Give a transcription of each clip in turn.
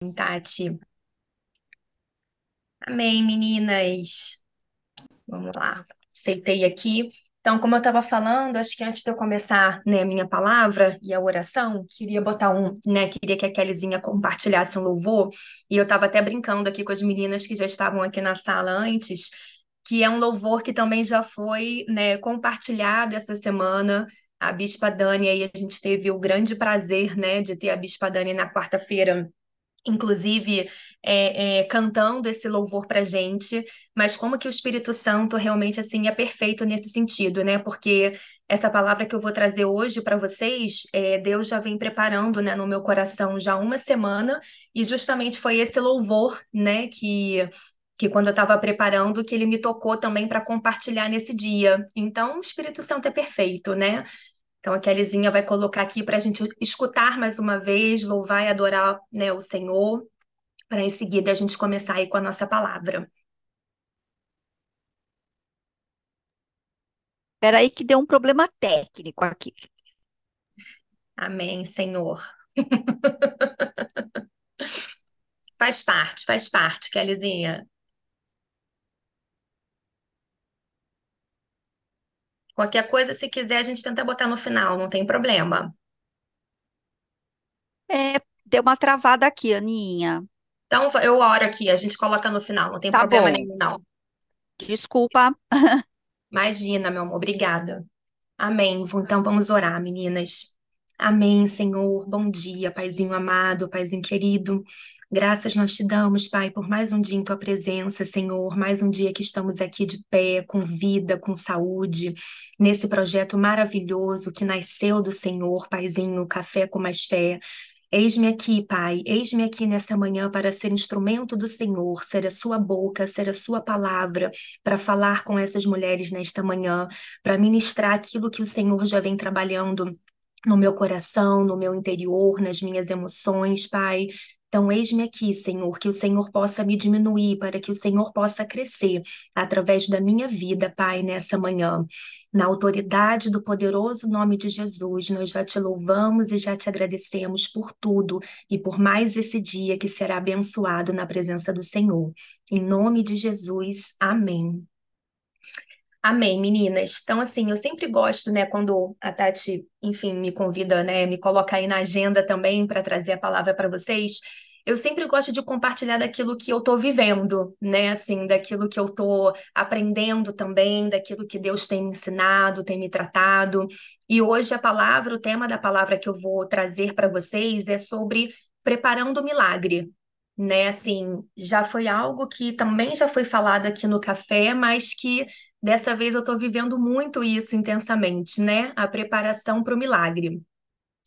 Tati. Amém, meninas. Vamos lá. Aceitei aqui. Então, como eu estava falando, acho que antes de eu começar, né, a minha palavra e a oração, queria botar um, né, queria que a Kellyzinha compartilhasse um louvor, e eu estava até brincando aqui com as meninas que já estavam aqui na sala antes, que é um louvor que também já foi, né, compartilhado essa semana. A Bispa Dani, aí a gente teve o grande prazer, né, de ter a Bispa Dani na quarta-feira inclusive é, é, cantando esse louvor para gente, mas como que o Espírito Santo realmente assim é perfeito nesse sentido, né? Porque essa palavra que eu vou trazer hoje para vocês, é, Deus já vem preparando, né, no meu coração já uma semana e justamente foi esse louvor, né, que que quando eu estava preparando, que ele me tocou também para compartilhar nesse dia. Então, o Espírito Santo é perfeito, né? Então, a Kellyzinha vai colocar aqui para a gente escutar mais uma vez, louvar e adorar né, o Senhor, para em seguida a gente começar aí com a nossa palavra. Espera aí que deu um problema técnico aqui. Amém, Senhor. faz parte, faz parte, Kellyzinha. Qualquer coisa, se quiser, a gente tenta botar no final, não tem problema. É, deu uma travada aqui, Aninha. Então, eu oro aqui, a gente coloca no final, não tem Tá problema bom. nenhum, não. Desculpa. Imagina, meu amor, obrigada. Amém. Então vamos orar, meninas. Amém, Senhor. Bom dia, Paizinho amado, Paizinho querido. Graças nós te damos, Pai, por mais um dia em tua presença, Senhor. Mais um dia que estamos aqui de pé, com vida, com saúde, nesse projeto maravilhoso que nasceu do Senhor, Paizinho, Café com Mais Fé. Eis-me aqui, Pai, eis-me aqui nessa manhã para ser instrumento do Senhor, ser a sua boca, ser a sua palavra, para falar com essas mulheres nesta manhã, para ministrar aquilo que o Senhor já vem trabalhando no meu coração, no meu interior, nas minhas emoções, Pai. Então, eis-me aqui, Senhor, que o Senhor possa me diminuir, para que o Senhor possa crescer através da minha vida, Pai, nessa manhã. Na autoridade do poderoso nome de Jesus, nós já te louvamos e já te agradecemos por tudo e por mais esse dia que será abençoado na presença do Senhor. Em nome de Jesus, amém. Amém, meninas. Então, assim, eu sempre gosto, né, quando a Tati, enfim, me convida, né, me coloca aí na agenda também para trazer a palavra para vocês. Eu sempre gosto de compartilhar daquilo que eu estou vivendo, né, assim, daquilo que eu estou aprendendo também, daquilo que Deus tem me ensinado, tem me tratado. E hoje a palavra, o tema da palavra que eu vou trazer para vocês é sobre preparando o milagre né? Assim, já foi algo que também já foi falado aqui no café, mas que Dessa vez eu estou vivendo muito isso intensamente, né? A preparação para o milagre.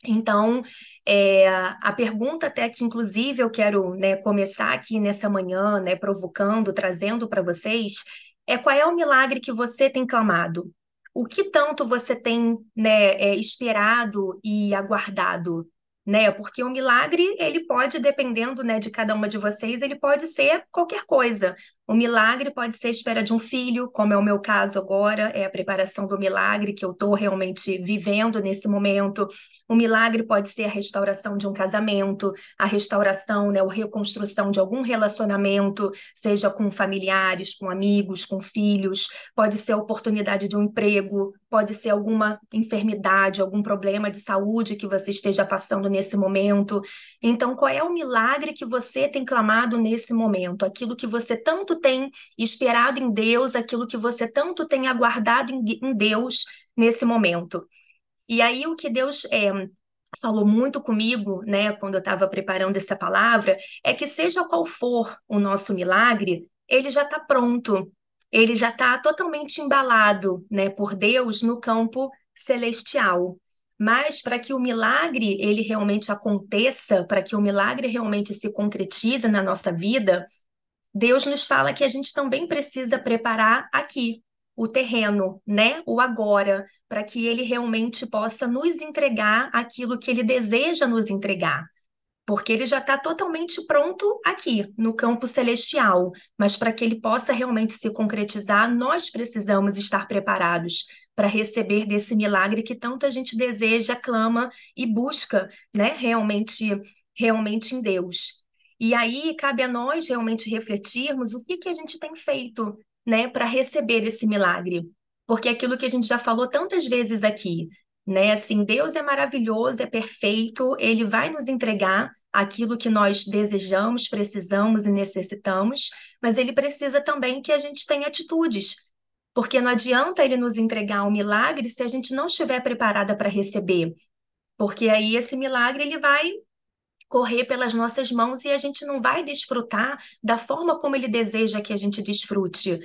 Então, é, a pergunta até que, inclusive, eu quero né, começar aqui nessa manhã, né, provocando, trazendo para vocês, é qual é o milagre que você tem clamado? O que tanto você tem né, é, esperado e aguardado? Né? Porque o milagre, ele pode, dependendo né, de cada uma de vocês, ele pode ser qualquer coisa. O milagre pode ser a espera de um filho, como é o meu caso agora, é a preparação do milagre que eu estou realmente vivendo nesse momento. O milagre pode ser a restauração de um casamento, a restauração, né, a reconstrução de algum relacionamento, seja com familiares, com amigos, com filhos. Pode ser a oportunidade de um emprego, pode ser alguma enfermidade, algum problema de saúde que você esteja passando nesse momento. Então, qual é o milagre que você tem clamado nesse momento? Aquilo que você tanto tem esperado em Deus, aquilo que você tanto tem aguardado em Deus nesse momento. E aí o que Deus é, falou muito comigo, né, quando eu estava preparando essa palavra, é que seja qual for o nosso milagre, ele já está pronto, ele já está totalmente embalado, né, por Deus no campo celestial. Mas para que o milagre ele realmente aconteça, para que o milagre realmente se concretize na nossa vida, Deus nos fala que a gente também precisa preparar aqui o terreno, né? O agora, para que ele realmente possa nos entregar aquilo que ele deseja nos entregar. Porque ele já está totalmente pronto aqui, no campo celestial. Mas para que ele possa realmente se concretizar, nós precisamos estar preparados para receber desse milagre que tanta gente deseja, clama e busca, né? Realmente, realmente em Deus. E aí cabe a nós realmente refletirmos o que que a gente tem feito, né, para receber esse milagre. Porque é aquilo que a gente já falou tantas vezes aqui, né? Assim, Deus é maravilhoso, é perfeito, ele vai nos entregar aquilo que nós desejamos, precisamos e necessitamos, mas ele precisa também que a gente tenha atitudes. Porque não adianta ele nos entregar um milagre se a gente não estiver preparada para receber. Porque aí esse milagre ele vai correr pelas nossas mãos e a gente não vai desfrutar da forma como ele deseja que a gente desfrute.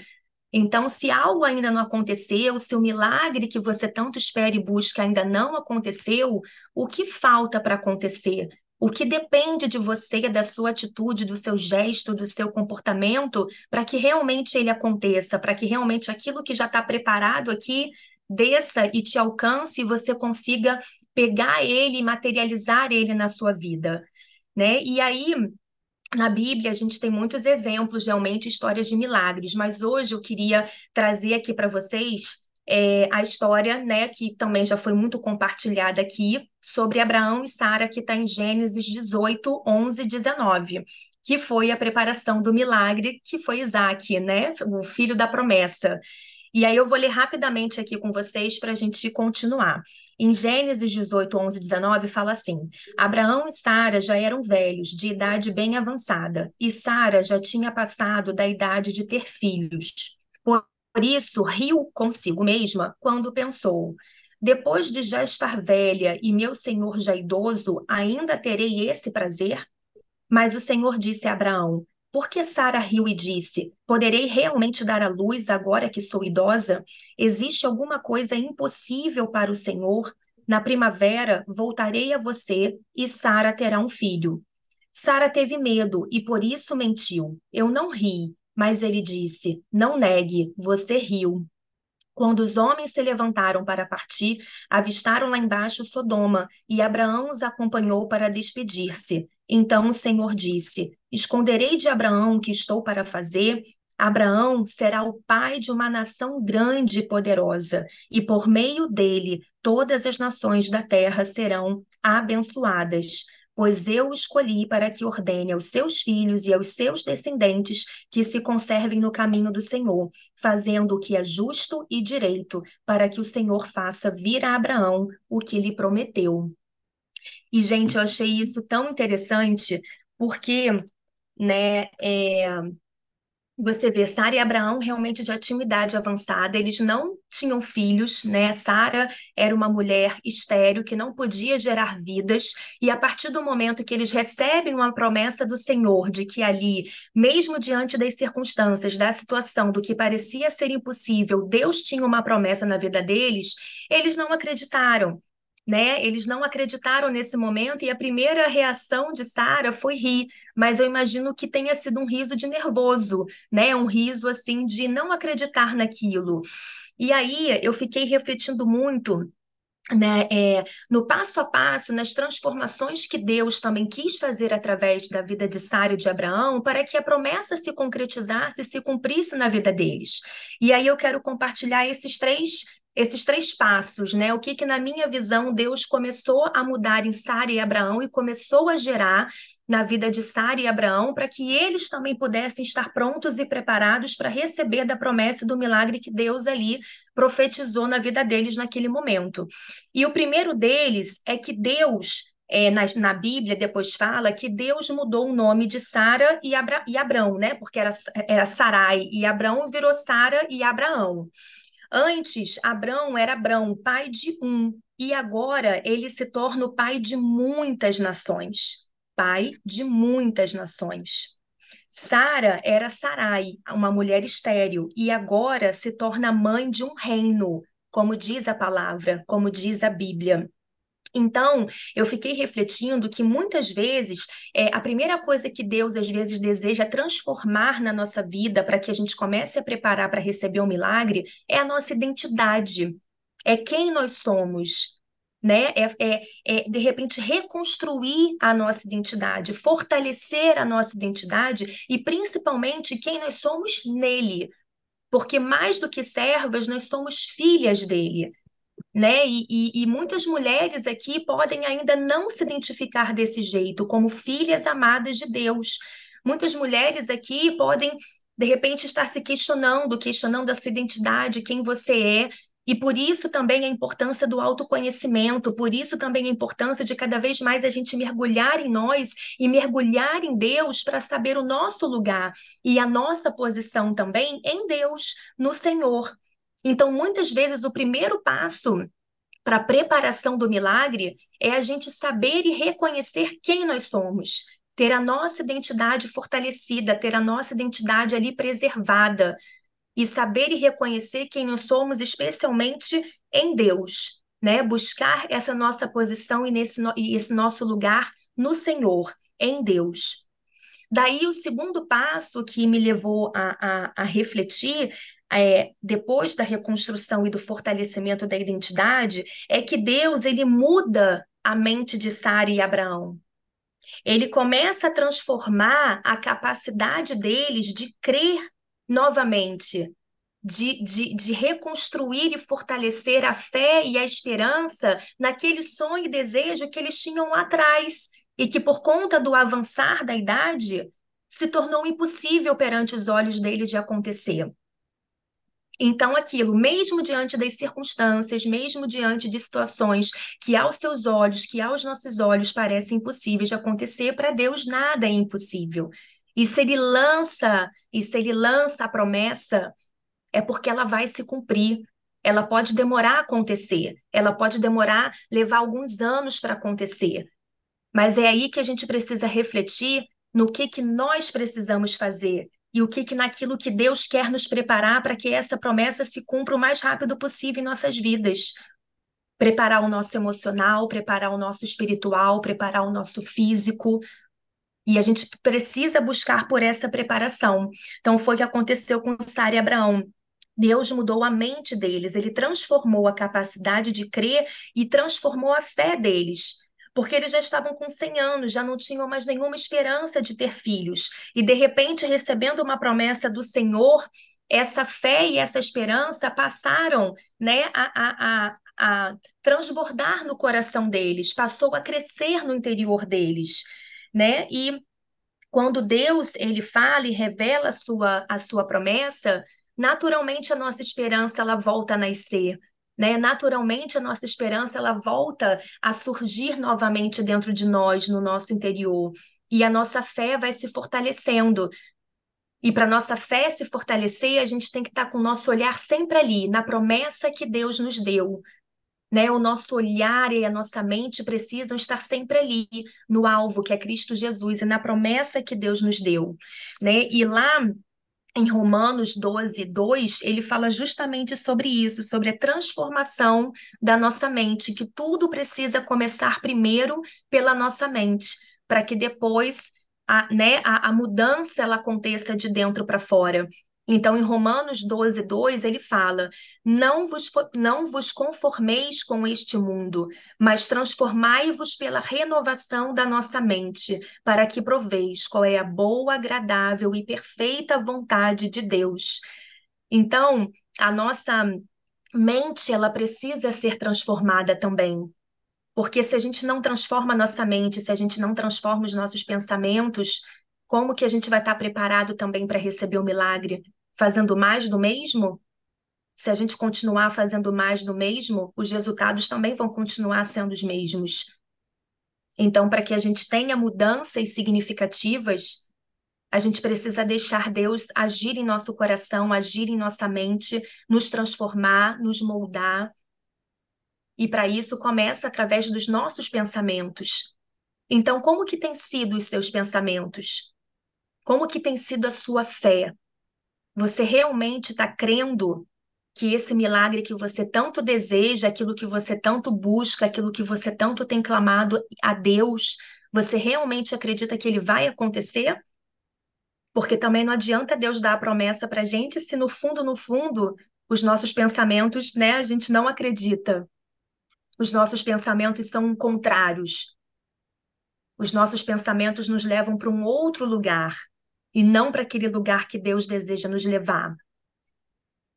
Então, se algo ainda não aconteceu, se o milagre que você tanto espera e busca ainda não aconteceu, o que falta para acontecer? O que depende de você, da sua atitude, do seu gesto, do seu comportamento, para que realmente ele aconteça, para que realmente aquilo que já está preparado aqui desça e te alcance e você consiga pegar ele e materializar ele na sua vida, né? E aí na Bíblia, a gente tem muitos exemplos, realmente, histórias de milagres, mas hoje eu queria trazer aqui para vocês é, a história, né, que também já foi muito compartilhada aqui, sobre Abraão e Sara, que está em Gênesis 18, 11 19, que foi a preparação do milagre, que foi Isaac, né, o filho da promessa. E aí eu vou ler rapidamente aqui com vocês para a gente continuar. Em Gênesis 18, 11, 19, fala assim: Abraão e Sara já eram velhos, de idade bem avançada, e Sara já tinha passado da idade de ter filhos. Por isso, riu consigo mesma quando pensou: Depois de já estar velha e meu senhor já idoso, ainda terei esse prazer? Mas o Senhor disse a Abraão: porque Sara riu e disse: Poderei realmente dar à luz agora que sou idosa? Existe alguma coisa impossível para o Senhor? Na primavera voltarei a você e Sara terá um filho. Sara teve medo e por isso mentiu. Eu não ri, mas ele disse: Não negue, você riu. Quando os homens se levantaram para partir, avistaram lá embaixo Sodoma, e Abraão os acompanhou para despedir-se. Então o Senhor disse: Esconderei de Abraão o que estou para fazer. Abraão será o pai de uma nação grande e poderosa, e por meio dele todas as nações da terra serão abençoadas pois eu escolhi para que ordene aos seus filhos e aos seus descendentes que se conservem no caminho do Senhor, fazendo o que é justo e direito, para que o Senhor faça vir a Abraão o que lhe prometeu. E, gente, eu achei isso tão interessante, porque, né, é, você vê, Sara e Abraão realmente já tinham idade avançada, eles não tinham filhos, né? Sara era uma mulher estéril que não podia gerar vidas, e a partir do momento que eles recebem uma promessa do Senhor de que ali, mesmo diante das circunstâncias, da situação, do que parecia ser impossível, Deus tinha uma promessa na vida deles, eles não acreditaram né? Eles não acreditaram nesse momento e a primeira reação de Sara foi rir, mas eu imagino que tenha sido um riso de nervoso, né? Um riso assim de não acreditar naquilo. E aí eu fiquei refletindo muito né, é, no passo a passo, nas transformações que Deus também quis fazer através da vida de Sara e de Abraão, para que a promessa se concretizasse e se cumprisse na vida deles. E aí eu quero compartilhar esses três esses três passos, né? O que que na minha visão Deus começou a mudar em Sara e Abraão e começou a gerar na vida de Sara e Abraão para que eles também pudessem estar prontos e preparados para receber da promessa do milagre que Deus ali profetizou na vida deles naquele momento. E o primeiro deles é que Deus é, na, na, Bíblia depois fala que Deus mudou o nome de Sara e, Abra, e né? Porque era, era Sarai e Abrão virou Sara e Abraão. Antes, Abrão era Abrão, pai de um, e agora ele se torna o pai de muitas nações. Pai de muitas nações. Sara era Sarai, uma mulher estéril, e agora se torna mãe de um reino, como diz a palavra, como diz a Bíblia. Então, eu fiquei refletindo que muitas vezes é, a primeira coisa que Deus às vezes deseja transformar na nossa vida para que a gente comece a preparar para receber o um milagre é a nossa identidade, é quem nós somos. Né? É, é, é, de repente reconstruir a nossa identidade, fortalecer a nossa identidade e principalmente quem nós somos nele, porque mais do que servas, nós somos filhas dele. Né? E, e, e, muitas mulheres aqui podem ainda não se identificar desse jeito, como filhas amadas de Deus. Muitas mulheres aqui podem, de repente, estar se questionando, questionando a sua identidade, quem você é. E por isso também a importância do autoconhecimento, por isso também a importância de cada vez mais a gente mergulhar em nós e mergulhar em Deus para saber o nosso lugar e a nossa posição também em Deus, no Senhor. Então, muitas vezes, o primeiro passo para a preparação do milagre é a gente saber e reconhecer quem nós somos, ter a nossa identidade fortalecida, ter a nossa identidade ali preservada e saber e reconhecer quem nós somos, especialmente em Deus, né? Buscar essa nossa posição e, nesse, e esse nosso lugar no Senhor, em Deus. Daí, o segundo passo que me levou a, a, a refletir é, depois da reconstrução e do fortalecimento da identidade, é que Deus ele muda a mente de Sara e Abraão. Ele começa a transformar a capacidade deles de crer novamente, de, de, de reconstruir e fortalecer a fé e a esperança naquele sonho e desejo que eles tinham lá atrás e que, por conta do avançar da idade, se tornou impossível perante os olhos deles de acontecer. Então, aquilo, mesmo diante das circunstâncias, mesmo diante de situações que aos seus olhos, que aos nossos olhos parecem impossíveis de acontecer, para Deus nada é impossível. E se ele lança, e se ele lança a promessa, é porque ela vai se cumprir. Ela pode demorar a acontecer, ela pode demorar, levar alguns anos para acontecer. Mas é aí que a gente precisa refletir no que que nós precisamos fazer e o que, que naquilo que Deus quer nos preparar para que essa promessa se cumpra o mais rápido possível em nossas vidas. Preparar o nosso emocional, preparar o nosso espiritual, preparar o nosso físico. E a gente precisa buscar por essa preparação. Então, foi o que aconteceu com Sara e Abraão. Deus mudou a mente deles, ele transformou a capacidade de crer e transformou a fé deles porque eles já estavam com 100 anos, já não tinham mais nenhuma esperança de ter filhos. E de repente, recebendo uma promessa do Senhor, essa fé e essa esperança passaram né, a, a, a, a transbordar no coração deles, passou a crescer no interior deles. Né? E quando Deus ele fala e revela a sua, a sua promessa, naturalmente a nossa esperança ela volta a nascer, né? Naturalmente, a nossa esperança ela volta a surgir novamente dentro de nós, no nosso interior, e a nossa fé vai se fortalecendo. E para nossa fé se fortalecer, a gente tem que estar tá com o nosso olhar sempre ali, na promessa que Deus nos deu. Né? O nosso olhar e a nossa mente precisam estar sempre ali, no alvo, que é Cristo Jesus, e na promessa que Deus nos deu. Né? E lá em Romanos 12, 2, ele fala justamente sobre isso, sobre a transformação da nossa mente, que tudo precisa começar primeiro pela nossa mente, para que depois a, né, a, a mudança ela aconteça de dentro para fora. Então, em Romanos 12, 2, ele fala: não vos, não vos conformeis com este mundo, mas transformai-vos pela renovação da nossa mente, para que proveis qual é a boa, agradável e perfeita vontade de Deus. Então, a nossa mente ela precisa ser transformada também. Porque se a gente não transforma a nossa mente, se a gente não transforma os nossos pensamentos, como que a gente vai estar preparado também para receber o milagre? Fazendo mais do mesmo? Se a gente continuar fazendo mais do mesmo, os resultados também vão continuar sendo os mesmos. Então, para que a gente tenha mudanças significativas, a gente precisa deixar Deus agir em nosso coração, agir em nossa mente, nos transformar, nos moldar. E para isso começa através dos nossos pensamentos. Então, como que têm sido os seus pensamentos? Como que tem sido a sua fé? Você realmente está crendo que esse milagre que você tanto deseja, aquilo que você tanto busca, aquilo que você tanto tem clamado a Deus, você realmente acredita que ele vai acontecer? Porque também não adianta Deus dar a promessa para a gente se no fundo, no fundo, os nossos pensamentos, né, a gente não acredita. Os nossos pensamentos são contrários. Os nossos pensamentos nos levam para um outro lugar e não para aquele lugar que Deus deseja nos levar.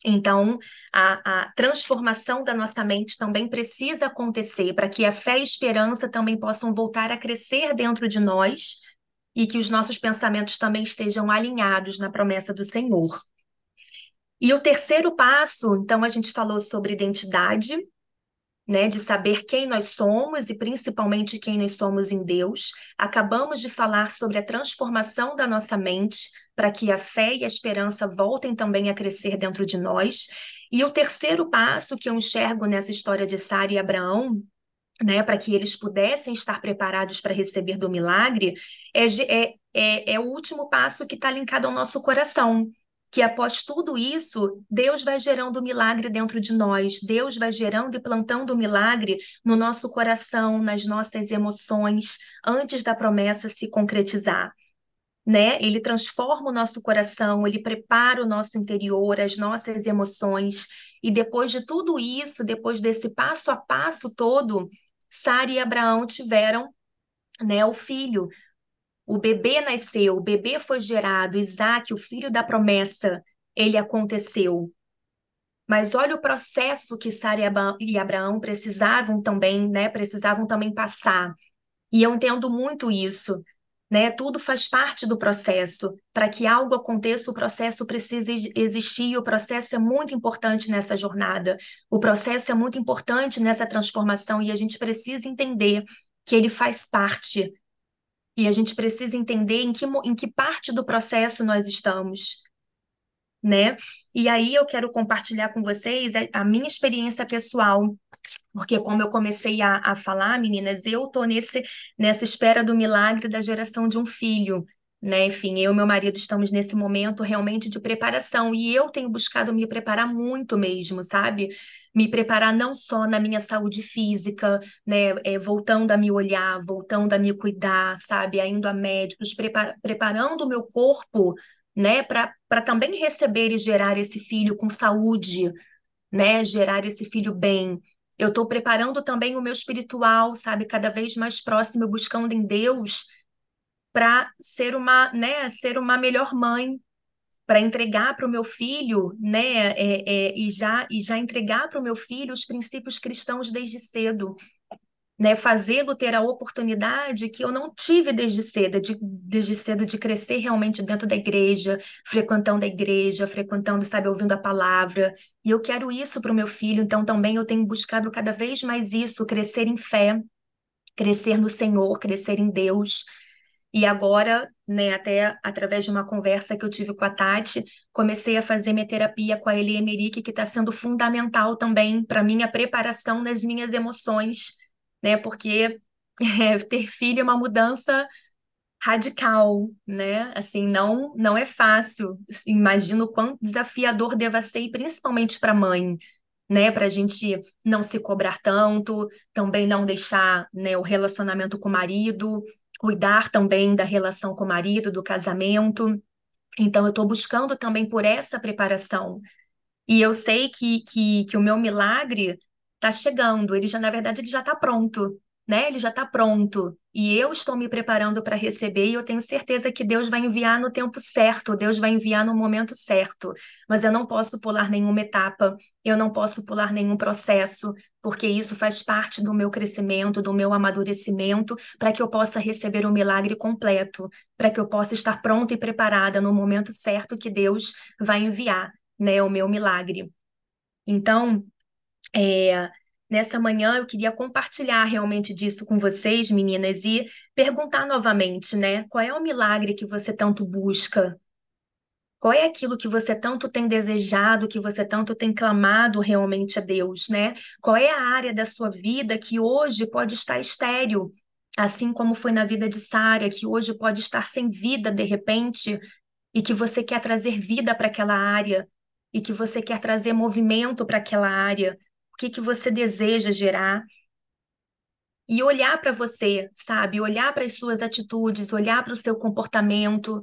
Então, a, a, transformação da nossa mente também precisa acontecer para que a fé e a esperança também possam voltar a crescer dentro de nós e que os nossos pensamentos também estejam alinhados na promessa do Senhor. E o terceiro passo, então, a gente falou sobre identidade, né, de saber quem nós somos e principalmente quem nós somos em Deus. Acabamos de falar sobre a transformação da nossa mente para que a fé e a esperança voltem também a crescer dentro de nós. E o terceiro passo que eu enxergo nessa história de Sara e Abraão, né, para que eles pudessem estar preparados para receber do milagre, é, é, é, é o último passo que está linkado ao nosso coração que após tudo isso, Deus vai gerando milagre dentro de nós, Deus vai gerando e plantando milagre no nosso coração, nas nossas emoções, antes da promessa se concretizar. Né? Ele transforma o nosso coração, ele prepara o nosso interior, as nossas emoções, e depois de tudo isso, depois desse passo a passo todo, Sara e Abraão tiveram né, o filho, o bebê nasceu, o bebê foi gerado, Isaac, o filho da promessa, ele aconteceu. Mas olha o processo que Sara e Abraão precisavam também, né? Precisavam também passar. E eu entendo muito isso, né? Tudo faz parte do processo. Para que algo aconteça, o processo precisa existir, e o processo é muito importante nessa jornada. O processo é muito importante nessa transformação e a gente precisa entender que ele faz parte e a gente precisa entender em que, em que parte do processo nós estamos, né? E aí eu quero compartilhar com vocês a minha experiência pessoal, porque como eu comecei a, a falar, meninas, eu tô nesse, nessa espera do milagre da geração de um filho, né? Enfim, eu e meu marido estamos nesse momento realmente de preparação e eu tenho buscado me preparar muito mesmo, sabe? Me preparar não só na minha saúde física, né, é, voltando a me olhar, voltando a me cuidar, sabe, indo a médicos, prepar, preparando o meu corpo, né, para também receber e gerar esse filho com saúde, né, gerar esse filho bem. Eu estou preparando também o meu espiritual, sabe, cada vez mais próximo, buscando em Deus para ser uma, né, ser uma melhor mãe, para entregar para o meu filho, né, é, é, e já e já entregar para o meu filho os princípios cristãos desde cedo, né, fazê-lo ter a oportunidade que eu não tive desde cedo, de, desde cedo de crescer realmente dentro da igreja, frequentando a igreja, frequentando, sabe, ouvindo a palavra. E eu quero isso para o meu filho, então também eu tenho buscado cada vez mais isso, crescer em fé, crescer no Senhor, crescer em Deus. E agora, né, até através de uma conversa que eu tive com a Tati, comecei a fazer minha terapia com a Eli Emerick, que está sendo fundamental também para minha preparação nas minhas emoções, né? Porque é, ter filho é uma mudança radical, né? Assim, não não é fácil. Imagino o quão desafiador deva ser, principalmente para a mãe, né? Para a gente não se cobrar tanto, também não deixar, né, o relacionamento com o marido cuidar também da relação com o marido, do casamento. Então, eu estou buscando também por essa preparação. E eu sei que, que, que o meu milagre está chegando, ele já, na verdade, ele já está pronto né? Ele já está pronto e eu estou me preparando para receber e eu tenho certeza que Deus vai enviar no tempo certo, Deus vai enviar no momento certo. Mas eu não posso pular nenhuma etapa, eu não posso pular nenhum processo, porque isso faz parte do meu crescimento, do meu amadurecimento, para que eu possa receber o milagre completo, para que eu possa estar pronta e preparada no momento certo que Deus vai enviar, né, o meu milagre. Então, é, Nessa manhã eu queria compartilhar realmente disso com vocês, meninas, e perguntar novamente, né? Qual é o milagre que você tanto busca? Qual é aquilo que você tanto tem desejado, que você tanto tem clamado realmente a Deus, né? Qual é a área da sua vida que hoje pode estar estéril, assim como foi na vida de Sara, que hoje pode estar sem vida de repente, e que você quer trazer vida para aquela área, e que você quer trazer movimento para aquela área que, que você deseja gerar. E olhar para você, sabe? Olhar para as suas atitudes, olhar para o seu comportamento.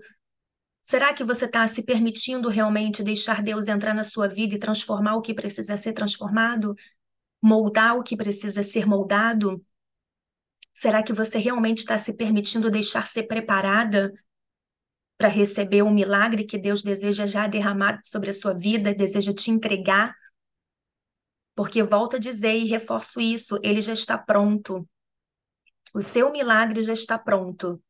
Será que você está se permitindo realmente deixar Deus entrar na sua vida e transformar o que precisa ser transformado? Moldar o que precisa ser moldado? Será que você realmente está se permitindo deixar ser preparada para receber o milagre que Deus deseja já derramar sobre a sua vida, deseja te entregar. Porque volto a dizer e reforço isso, ele já está pronto. O seu milagre já está pronto.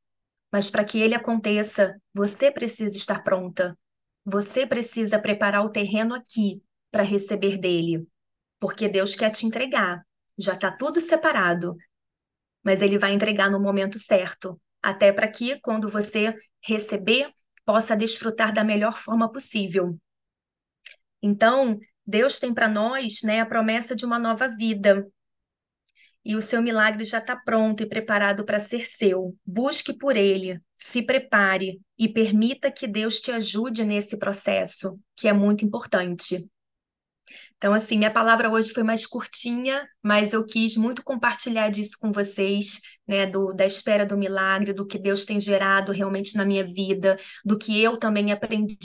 Mas para que ele aconteça, você precisa estar pronta. Você precisa preparar o terreno aqui para receber dele. Porque Deus quer te entregar. Já está tudo separado. Mas ele vai entregar no momento certo. Até para que, quando você receber, possa desfrutar da melhor forma possível. Então, Deus tem para nós né, a promessa de uma nova vida. E o seu milagre já está pronto e preparado para ser seu. Busque por ele, se prepare e permita que Deus te ajude nesse processo, que é muito importante. Então, assim, minha palavra hoje foi mais curtinha, mas eu quis muito compartilhar disso com vocês, né, do, da espera do milagre, do que Deus tem gerado realmente na minha vida, do que eu também aprendi,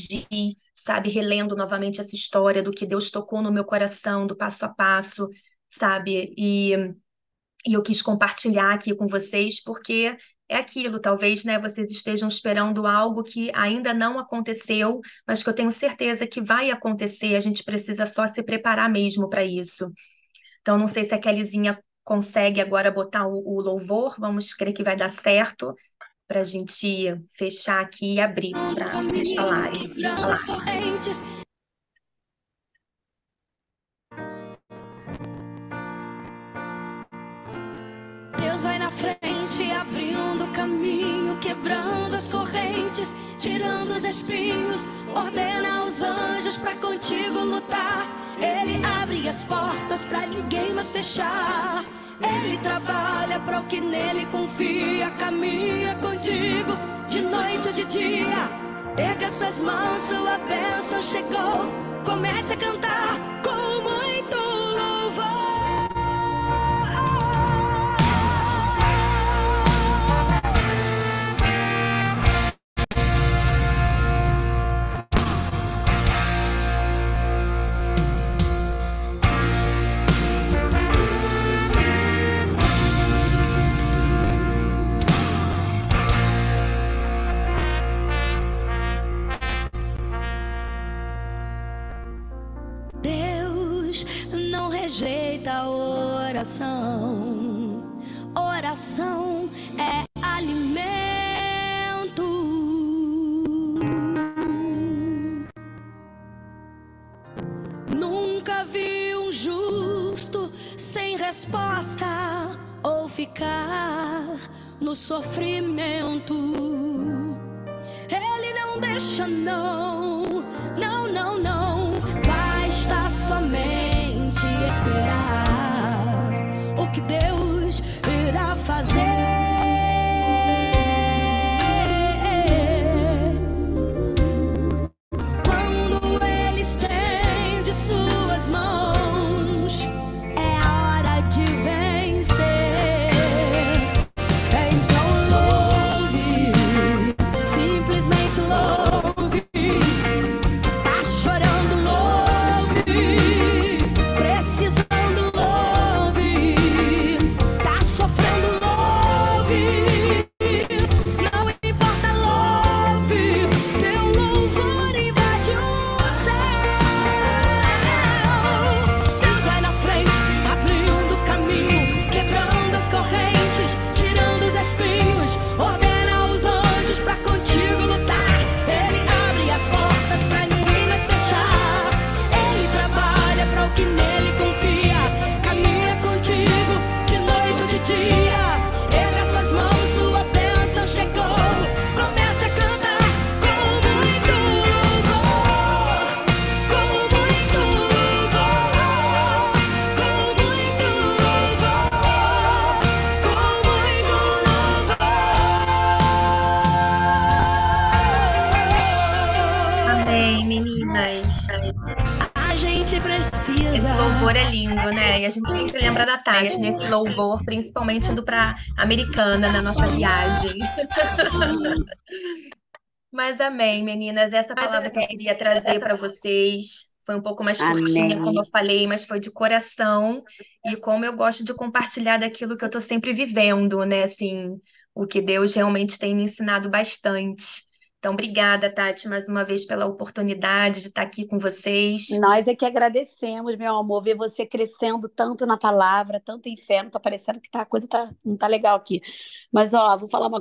sabe, relendo novamente essa história, do que Deus tocou no meu coração, do passo a passo, sabe, e, e eu quis compartilhar aqui com vocês, porque é aquilo, talvez, né, vocês estejam esperando algo que ainda não aconteceu, mas que eu tenho certeza que vai acontecer, a gente precisa só se preparar mesmo para isso. Então, não sei se a Kellyzinha consegue agora botar o, o louvor, vamos crer que vai dar certo para a gente fechar aqui e abrir para. Falar. Deus vai na frente, abrindo caminho, quebrando as correntes, tirando os espinhos, ordena os anjos para contigo lutar. Ele abre as portas para ninguém mais fechar. Ele trabalha para o que nele confia, caminha contigo de noite ou de dia. Erga suas mãos, sua bênção chegou. Comece a cantar resposta ou ficar no sofrimento. Ele não deixa, não, não, não, não. Basta somente esperar que Deus irá fazer. Nesse louvor, principalmente indo para Americana na nossa viagem. Mas amém, meninas. Essa palavra que eu queria trazer para vocês foi um pouco mais curtinha, amém. como eu falei, mas foi de coração e como eu gosto de compartilhar daquilo que eu estou sempre vivendo, né? Assim, o que Deus realmente tem me ensinado bastante. Então, obrigada, Tati, mais uma vez pela oportunidade de estar aqui com vocês. Nós é que agradecemos, meu amor, ver você crescendo tanto na palavra, tanto em fé. Não tá parecendo que tá, a coisa tá, não tá legal aqui. Mas, ó, vou falar uma